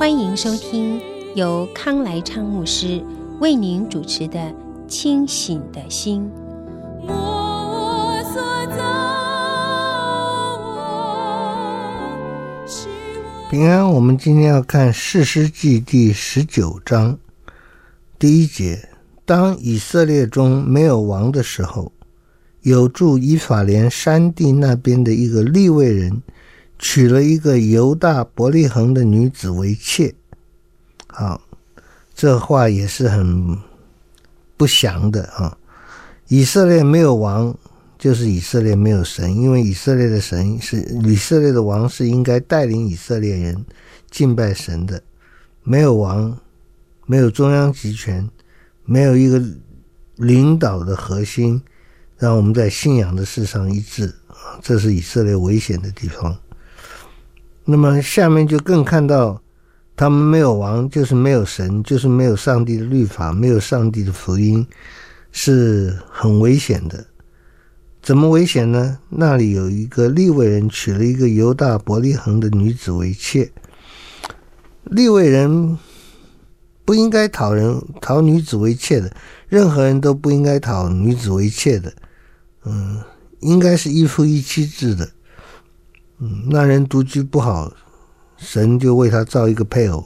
欢迎收听由康来昌牧师为您主持的《清醒的心》。平安，我们今天要看《士师记》第十九章第一节：当以色列中没有王的时候。有住以法莲山地那边的一个利未人，娶了一个犹大伯利恒的女子为妾。好，这话也是很不祥的啊！以色列没有王，就是以色列没有神，因为以色列的神是以色列的王，是应该带领以色列人敬拜神的。没有王，没有中央集权，没有一个领导的核心。让我们在信仰的事上一致，这是以色列危险的地方。那么下面就更看到，他们没有王，就是没有神，就是没有上帝的律法，没有上帝的福音，是很危险的。怎么危险呢？那里有一个利未人娶了一个犹大伯利恒的女子为妾，利未人不应该讨人讨女子为妾的，任何人都不应该讨女子为妾的。嗯，应该是一夫一妻制的。那人独居不好，神就为他造一个配偶，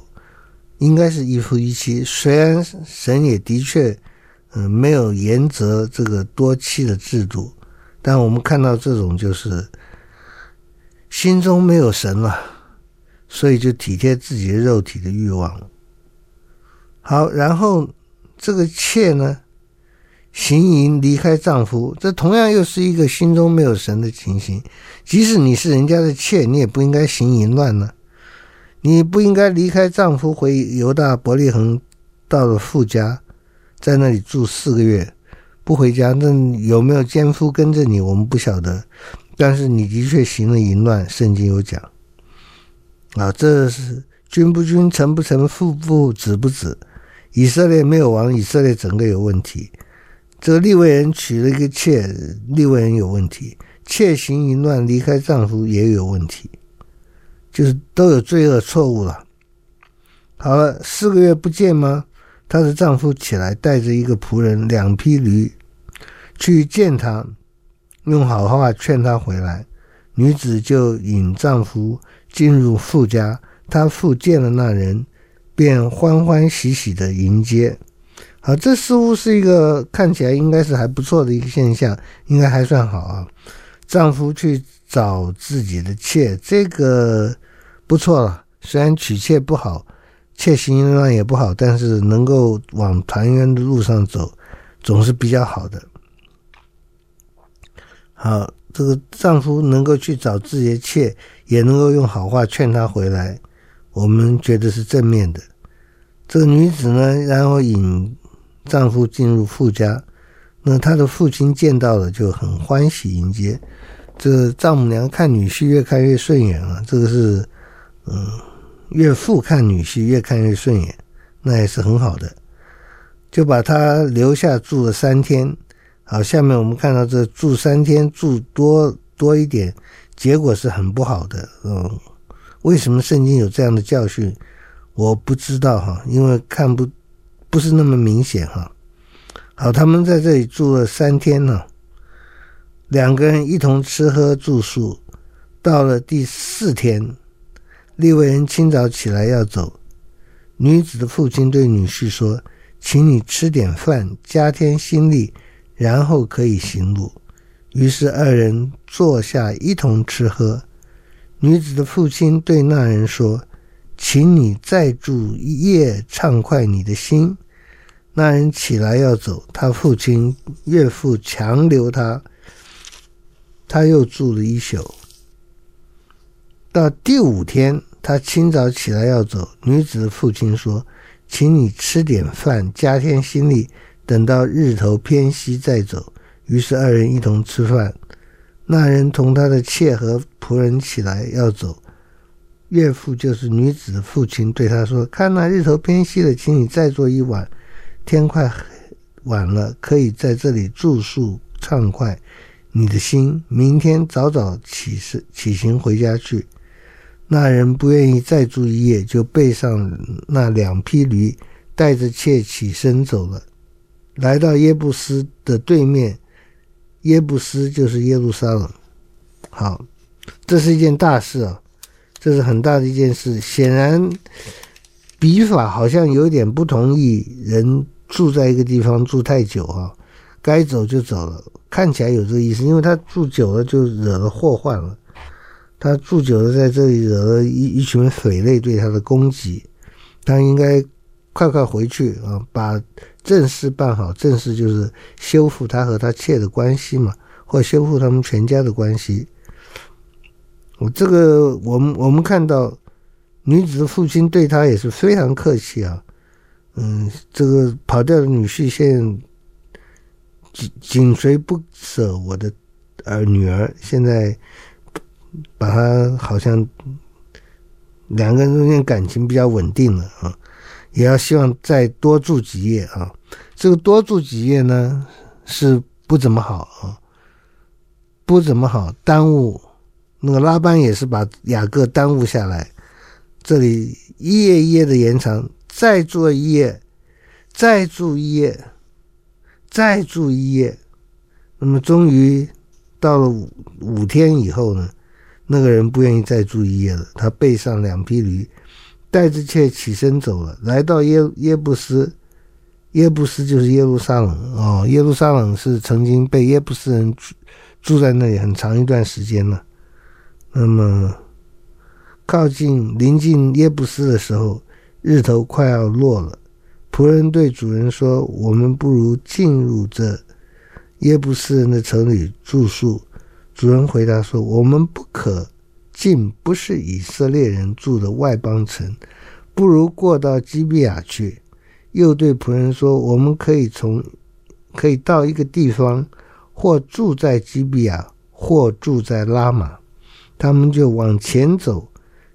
应该是一夫一妻。虽然神也的确，嗯，没有严责这个多妻的制度，但我们看到这种就是心中没有神了，所以就体贴自己的肉体的欲望。好，然后这个妾呢？行淫离开丈夫，这同样又是一个心中没有神的情形。即使你是人家的妾，你也不应该行淫乱呢。你不应该离开丈夫回犹大伯利恒，到了富家，在那里住四个月，不回家。那有没有奸夫跟着你，我们不晓得。但是你的确行了淫乱，圣经有讲。啊，这是君不君，臣不臣，父不子不子。以色列没有王，以色列整个有问题。这个利未人娶了一个妾，利未人有问题；妾行淫乱，离开丈夫也有问题，就是都有罪恶错误了。好了，四个月不见吗？她的丈夫起来，带着一个仆人、两匹驴，去见她，用好话劝她回来。女子就引丈夫进入富家，她父见了那人，便欢欢喜喜的迎接。好，这似乎是一个看起来应该是还不错的一个现象，应该还算好啊。丈夫去找自己的妾，这个不错了。虽然娶妾不好，妾行淫乱也不好，但是能够往团圆的路上走，总是比较好的。好，这个丈夫能够去找自己的妾，也能够用好话劝她回来，我们觉得是正面的。这个女子呢，然后引。丈夫进入父家，那他的父亲见到了就很欢喜迎接。这丈母娘看女婿越看越顺眼了，这个是嗯，岳父看女婿越看越顺眼，那也是很好的，就把他留下住了三天。好，下面我们看到这住三天住多多一点，结果是很不好的。嗯，为什么圣经有这样的教训？我不知道哈，因为看不。不是那么明显哈。好，他们在这里住了三天呢，两个人一同吃喝住宿。到了第四天，利未人清早起来要走，女子的父亲对女婿说：“请你吃点饭，加添心力，然后可以行路。”于是二人坐下一同吃喝。女子的父亲对那人说：“请你再住一夜，畅快你的心。”那人起来要走，他父亲岳父强留他，他又住了一宿。到第五天，他清早起来要走，女子的父亲说：“请你吃点饭，加添心力，等到日头偏西再走。”于是二人一同吃饭。那人同他的妾和仆人起来要走，岳父就是女子的父亲对他说：“看那日头偏西了，请你再坐一晚。天快晚了，可以在这里住宿畅快。你的心，明天早早起身起行回家去。”那人不愿意再住一夜，就背上那两匹驴，带着妾起身走了，来到耶布斯的对面。耶布斯就是耶路撒冷。好，这是一件大事啊，这是很大的一件事。显然，笔法好像有点不同意人住在一个地方住太久啊，该走就走了。看起来有这个意思，因为他住久了就惹了祸患了。他住久了在这里惹了一一群匪类对他的攻击，他应该快快回去啊，把。正事办好，正事就是修复他和他妾的关系嘛，或修复他们全家的关系。我这个，我们我们看到女子的父亲对他也是非常客气啊。嗯，这个跑掉的女婿现紧紧随不舍我的儿女儿，现在把他好像两个人中间感情比较稳定了啊。也要希望再多住几夜啊，这个多住几夜呢是不怎么好啊，不怎么好，耽误。那个拉班也是把雅各耽误下来，这里一夜一夜的延长，再住一夜，再住一夜，再住一夜，那么终于到了五五天以后呢，那个人不愿意再住一夜了，他背上两匹驴。带着妾起身走了，来到耶耶布斯，耶布斯就是耶路撒冷哦。耶路撒冷是曾经被耶布斯人住住在那里很长一段时间了。那么靠近临近耶布斯的时候，日头快要落了。仆人对主人说：“我们不如进入这耶布斯人的城里住宿。”主人回答说：“我们不可。”进不是以色列人住的外邦城，不如过到基比亚去。又对仆人说：“我们可以从，可以到一个地方，或住在基比亚，或住在拉玛。”他们就往前走，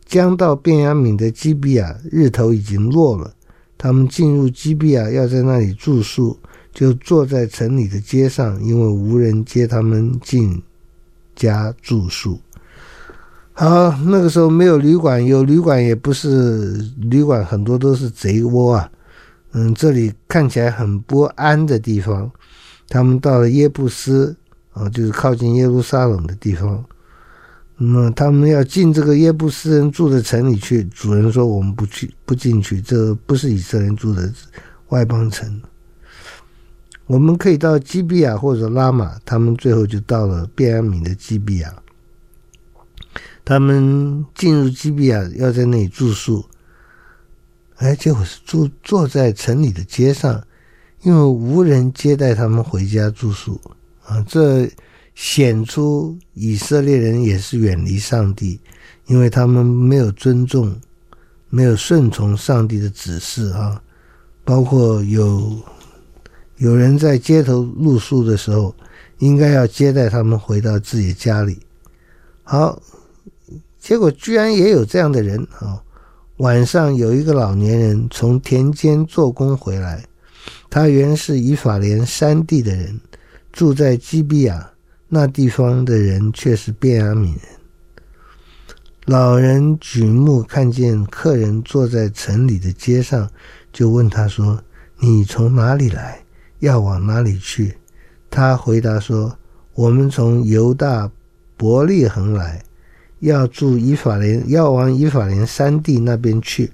将到便雅悯的基比亚，日头已经落了。他们进入基比亚，要在那里住宿，就坐在城里的街上，因为无人接他们进家住宿。好，那个时候没有旅馆，有旅馆也不是旅馆，很多都是贼窝啊。嗯，这里看起来很不安的地方。他们到了耶布斯啊，就是靠近耶路撒冷的地方。那么他们要进这个耶布斯人住的城里去，主人说我们不去，不进去，这不是以色列人住的外邦城。我们可以到基比亚或者拉玛，他们最后就到了便雅悯的基比亚。他们进入基比亚，要在那里住宿。哎，结果是住坐在城里的街上，因为无人接待他们回家住宿啊。这显出以色列人也是远离上帝，因为他们没有尊重，没有顺从上帝的指示啊。包括有有人在街头露宿的时候，应该要接待他们回到自己家里。好。结果居然也有这样的人啊！晚上有一个老年人从田间做工回来，他原是以法莲山地的人，住在基比亚，那地方的人却是便雅悯人。老人举目看见客人坐在城里的街上，就问他说：“你从哪里来？要往哪里去？”他回答说：“我们从犹大伯利恒来。”要住以法莲，要往以法莲山地那边去。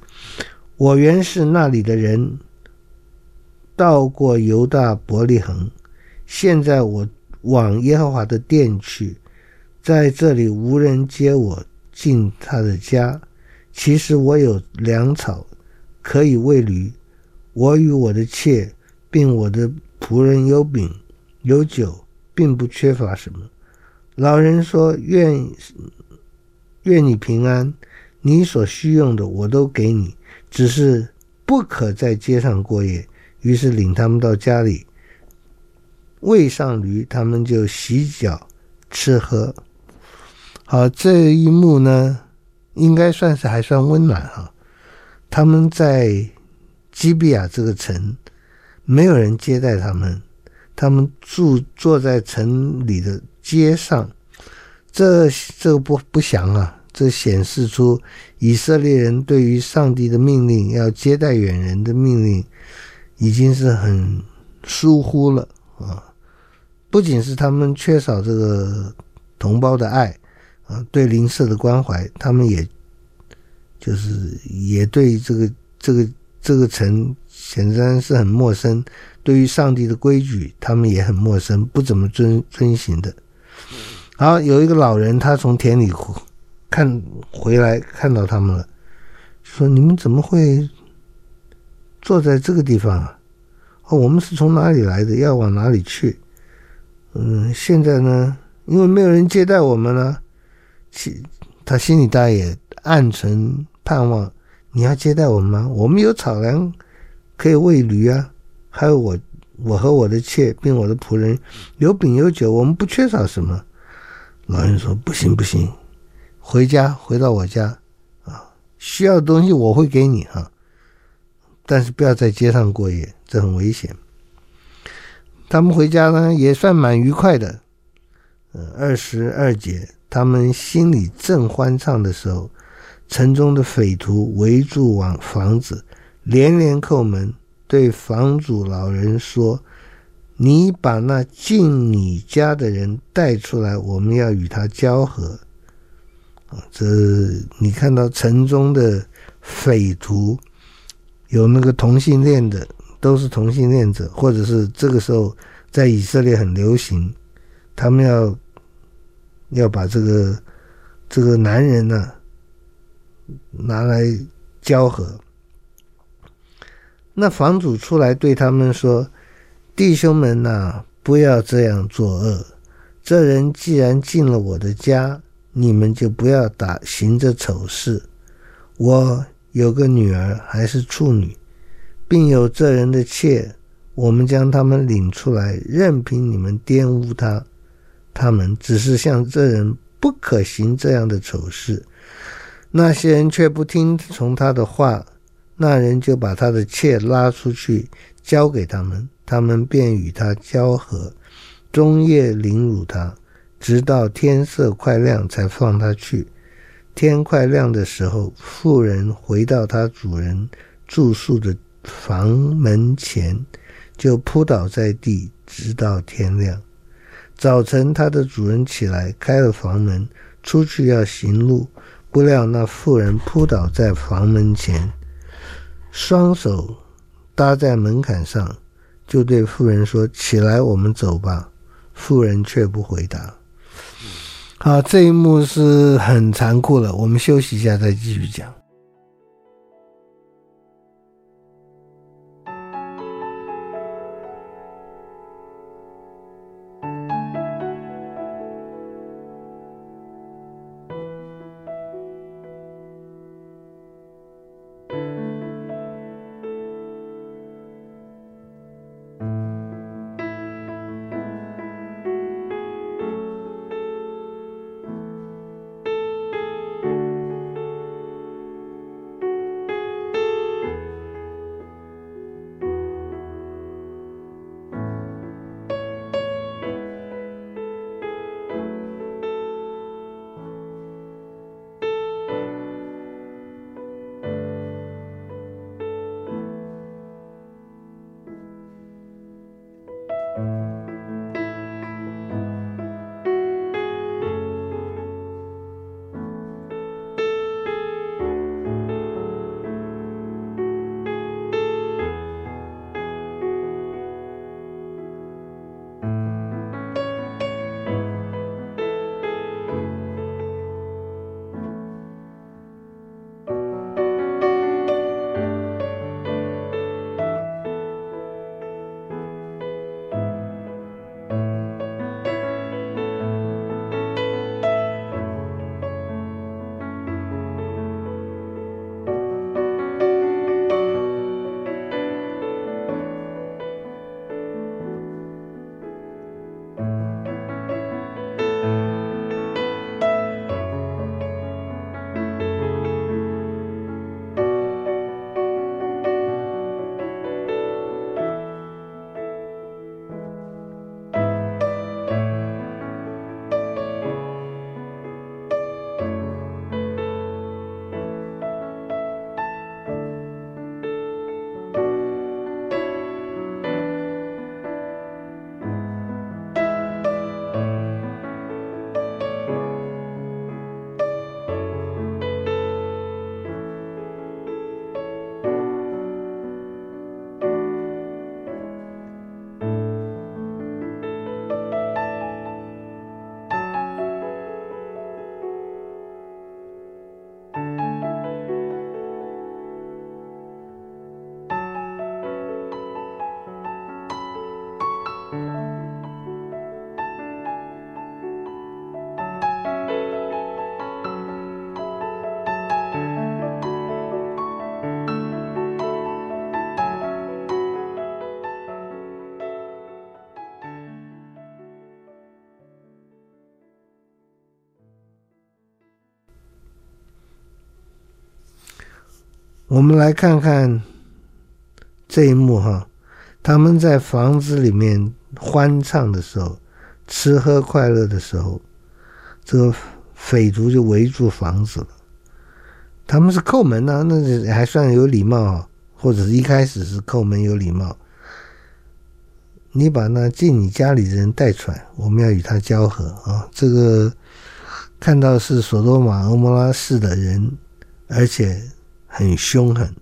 我原是那里的人，到过犹大伯利恒。现在我往耶和华的殿去，在这里无人接我进他的家。其实我有粮草可以喂驴，我与我的妾并我的仆人有饼有酒，并不缺乏什么。老人说：“愿。”愿你平安，你所需用的我都给你，只是不可在街上过夜。”于是领他们到家里，喂上驴，他们就洗脚吃喝。好，这一幕呢，应该算是还算温暖哈。他们在基比亚这个城，没有人接待他们，他们住坐在城里的街上，这这不不祥啊，这显示出以色列人对于上帝的命令要接待远人的命令。已经是很疏忽了啊！不仅是他们缺少这个同胞的爱啊，对邻舍的关怀，他们也就是也对这个这个这个城显然是很陌生。对于上帝的规矩，他们也很陌生，不怎么遵遵行的。好，有一个老人，他从田里看回来，看到他们了，说：“你们怎么会？”坐在这个地方啊，哦，我们是从哪里来的？要往哪里去？嗯，现在呢，因为没有人接待我们了，其他心里当然也暗存盼望。你要接待我们吗？我们有草粮可以喂驴啊，还有我，我和我的妾并我的仆人有饼有酒，我们不缺少什么。老人说：“不行不行，回家回到我家啊，需要的东西我会给你啊。”但是不要在街上过夜，这很危险。他们回家呢，也算蛮愉快的。呃，二十二节，他们心里正欢畅的时候，城中的匪徒围住往房子，连连叩门，对房主老人说：“你把那进你家的人带出来，我们要与他交合。”啊，这你看到城中的匪徒。有那个同性恋的，都是同性恋者，或者是这个时候在以色列很流行，他们要要把这个这个男人呢、拿来交合。那房主出来对他们说：“弟兄们呐、不要这样作恶。这人既然进了我的家，你们就不要打行这丑事。我。”有个女儿还是处女，并有这人的妾，我们将他们领出来，任凭你们玷污他。他们只是向这人不可行这样的丑事。那些人却不听从他的话，那人就把他的妾拉出去交给他们，他们便与他交合，终夜凌辱他，直到天色快亮才放他去。天快亮的时候，妇人回到她主人住宿的房门前，就扑倒在地，直到天亮。早晨，他的主人起来，开了房门，出去要行路，不料那妇人扑倒在房门前，双手搭在门槛上，就对妇人说：“起来，我们走吧。”妇人却不回答。好，这一幕是很残酷了，我们休息一下再继续讲。我们来看看这一幕哈，他们在房子里面欢唱的时候，吃喝快乐的时候，这个匪徒就围住房子了。他们是叩门呢、啊，那还算有礼貌啊，或者是一开始是叩门有礼貌。你把那进你家里的人带出来，我们要与他交合啊！这个看到是所多玛、蛾摩拉市的人，而且很凶狠，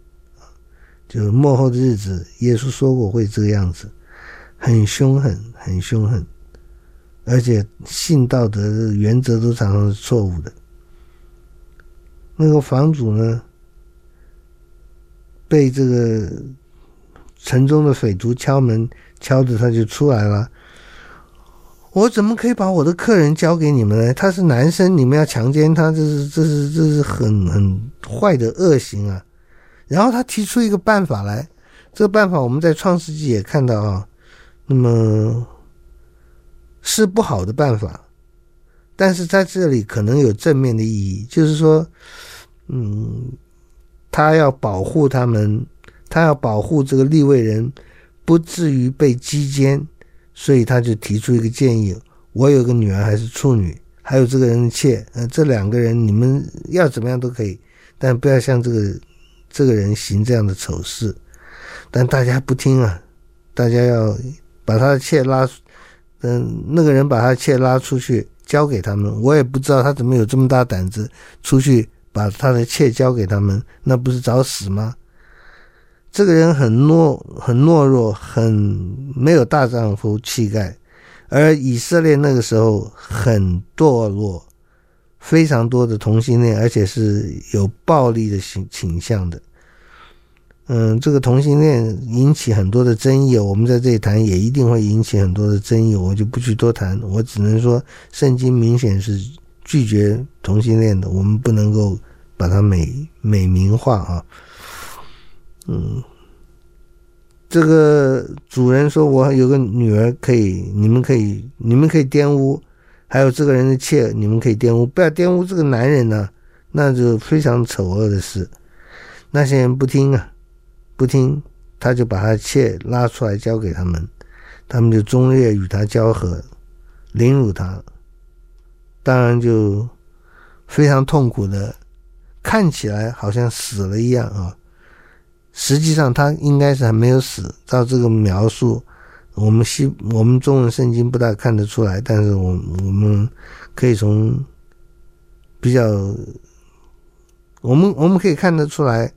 就是末后的日子，耶稣说过会这个样子，很凶狠，很凶狠，而且性道德的原则都常常是错误的。那个房主呢，被这个城中的匪徒敲门。敲着他就出来了。我怎么可以把我的客人交给你们呢？他是男生，你们要强奸他，这是这是这是很很坏的恶行啊！然后他提出一个办法来，这个办法我们在创世纪也看到啊。那么是不好的办法，但是在这里可能有正面的意义，就是说，嗯，他要保护他们，他要保护这个利未人。不至于被击奸，所以他就提出一个建议：我有个女儿还是处女，还有这个人的妾，呃，这两个人你们要怎么样都可以，但不要像这个这个人行这样的丑事。但大家不听啊，大家要把他的妾拉，嗯，那个人把他的妾拉出去交给他们。我也不知道他怎么有这么大胆子出去把他的妾交给他们，那不是找死吗？这个人很懦，很懦弱，很没有大丈夫气概，而以色列那个时候很堕落，非常多的同性恋，而且是有暴力的倾倾向的。嗯，这个同性恋引起很多的争议，我们在这里谈也一定会引起很多的争议，我就不去多谈。我只能说，圣经明显是拒绝同性恋的，我们不能够把它美美名化啊。嗯，这个主人说：“我有个女儿，可以，你们可以，你们可以玷污，还有这个人的妾，你们可以玷污，不要玷污这个男人呢，那就非常丑恶的事。”那些人不听啊，不听，他就把他的妾拉出来交给他们，他们就终夜与他交合，凌辱他，当然就非常痛苦的，看起来好像死了一样啊。实际上他应该是还没有死。照这个描述，我们西我们中文圣经不大看得出来，但是我我们可以从比较，我们我们可以看得出来，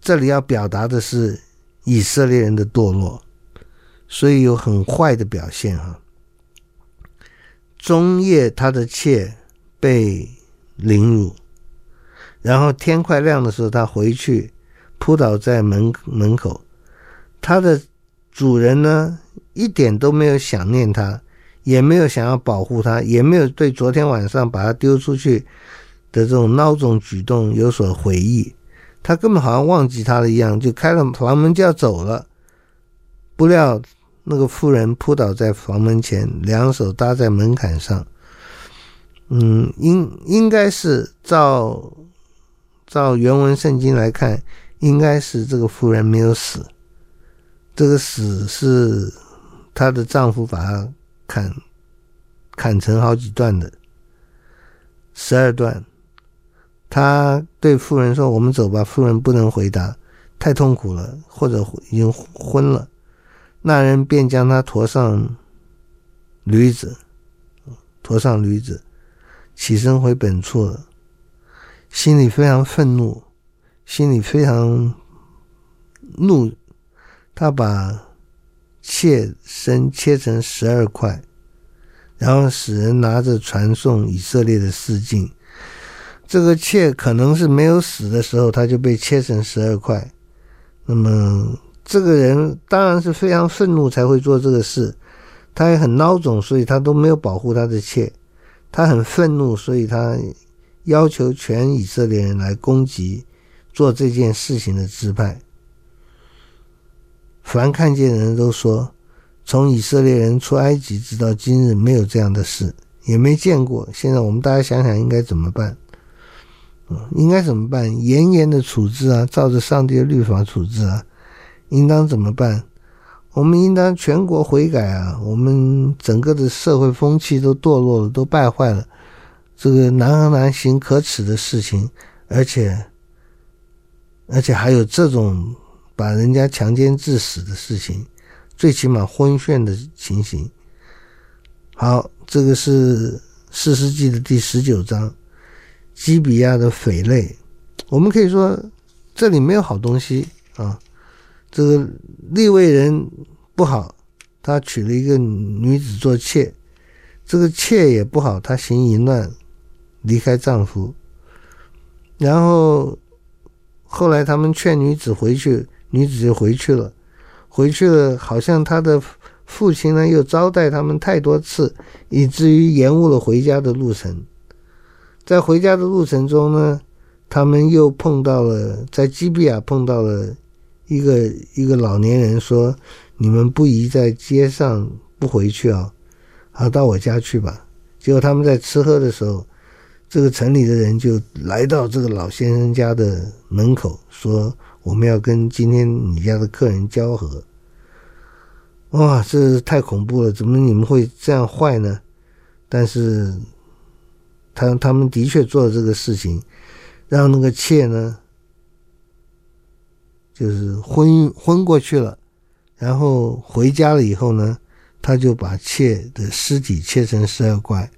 这里要表达的是以色列人的堕落，所以有很坏的表现哈。中夜他的妾被凌辱，然后天快亮的时候，他回去。扑倒在门门口，他的主人呢，一点都没有想念他，也没有想要保护他，也没有对昨天晚上把他丢出去的这种孬种举动有所悔意，他根本好像忘记他了一样，就开了房门就要走了。不料那个妇人扑倒在房门前，两手搭在门槛上。嗯，应应该是照照原文圣经来看。应该是这个妇人没有死，这个死是她的丈夫把她砍砍成好几段的，十二段。他对妇人说：“我们走吧。”妇人不能回答，太痛苦了，或者已经昏了。那人便将他驮上驴子，驮上驴子，起身回本处了，心里非常愤怒。心里非常怒，他把妾身切成十二块，然后使人拿着传送以色列的示镜。这个妾可能是没有死的时候，他就被切成十二块。那么这个人当然是非常愤怒才会做这个事，他也很孬种，所以他都没有保护他的妾。他很愤怒，所以他要求全以色列人来攻击。做这件事情的支派，凡看见人都说，从以色列人出埃及直到今日，没有这样的事，也没见过。现在我们大家想想，应该怎么办？嗯，应该怎么办？严严的处置啊，照着上帝的律法处置啊，应当怎么办？我们应当全国悔改啊！我们整个的社会风气都堕落了，都败坏了，这个难和难行可耻的事情，而且而且还有这种把人家强奸致死的事情，最起码婚炫的情形。好，这个是士师记的第十九章，基比亚的匪类。我们可以说这里没有好东西啊。这个利未人不好，他娶了一个女子做妾，这个妾也不好，她行淫乱，离开丈夫。然后后来他们劝女子回去，女子就回去了，回去了，好像他的父亲呢又招待他们太多次，以至于延误了回家的路程。在回家的路程中呢，他们又碰到了，在基比亚碰到了。一个一个老年人说：“你们不宜在街上不回去啊，好，到我家去吧。”结果他们在吃喝的时候，这个城里的人就来到这个老先生家的门口，说：“我们要跟今天你家的客人交合。”哇，这太恐怖了！怎么你们会这样坏呢？但是，他他们的确做了这个事情，让那个妾呢。就是昏昏过去了，然后回家了以后呢，他就把妾的尸体切成十二块，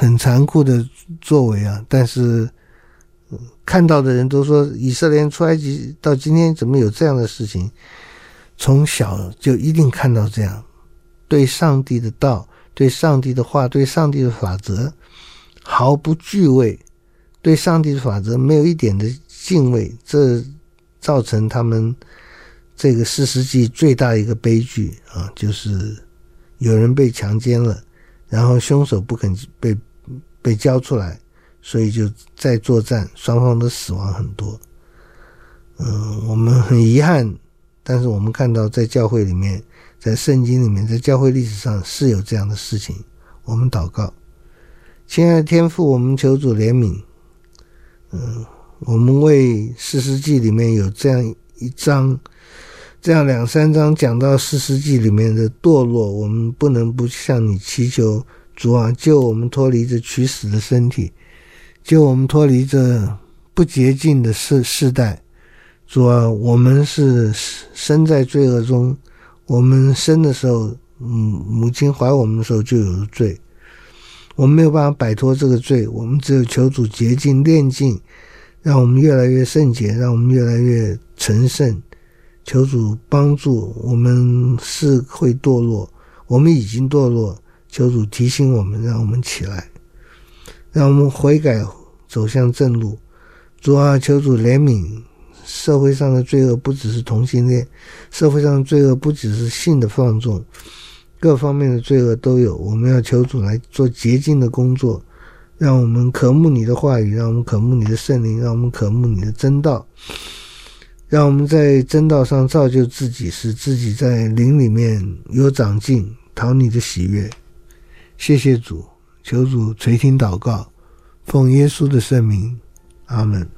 很残酷的作为啊！但是看到的人都说，以色列出埃及到今天怎么有这样的事情？从小就一定看到这样，对上帝的道、对上帝的话、对上帝的法则毫不惧畏，对上帝的法则没有一点的敬畏，这。造成他们这个士师记最大一个悲剧啊，就是有人被强奸了，然后凶手不肯被被交出来，所以就再作战，双方都死亡很多。嗯，我们很遗憾，但是我们看到在教会里面，在圣经里面，在教会历史上是有这样的事情。我们祷告，亲爱的天父，我们求主怜悯。嗯。我们为士师记里面有这样一章，这样两三章讲到士师记里面的堕落，我们不能不向你祈求主啊，救我们脱离这取死的身体，救我们脱离这不洁净的世世代。主啊，我们是生在罪恶中，我们生的时候，嗯，母亲怀我们的时候就有了罪，我们没有办法摆脱这个罪，我们只有求主洁净炼净。让我们越来越圣洁，让我们越来越成圣。求主帮助我们，是会堕落，我们已经堕落。求主提醒我们，让我们起来，让我们悔改，走向正路。主啊，求主怜悯。社会上的罪恶不只是同性恋，社会上的罪恶不只是性的放纵，各方面的罪恶都有。我们要求主来做洁净的工作。让我们渴慕你的话语，让我们渴慕你的圣灵，让我们渴慕你的真道，让我们在真道上造就自己，使自己在灵里面有长进，讨你的喜悦。谢谢主，求主垂听祷告，奉耶稣的圣名，阿门。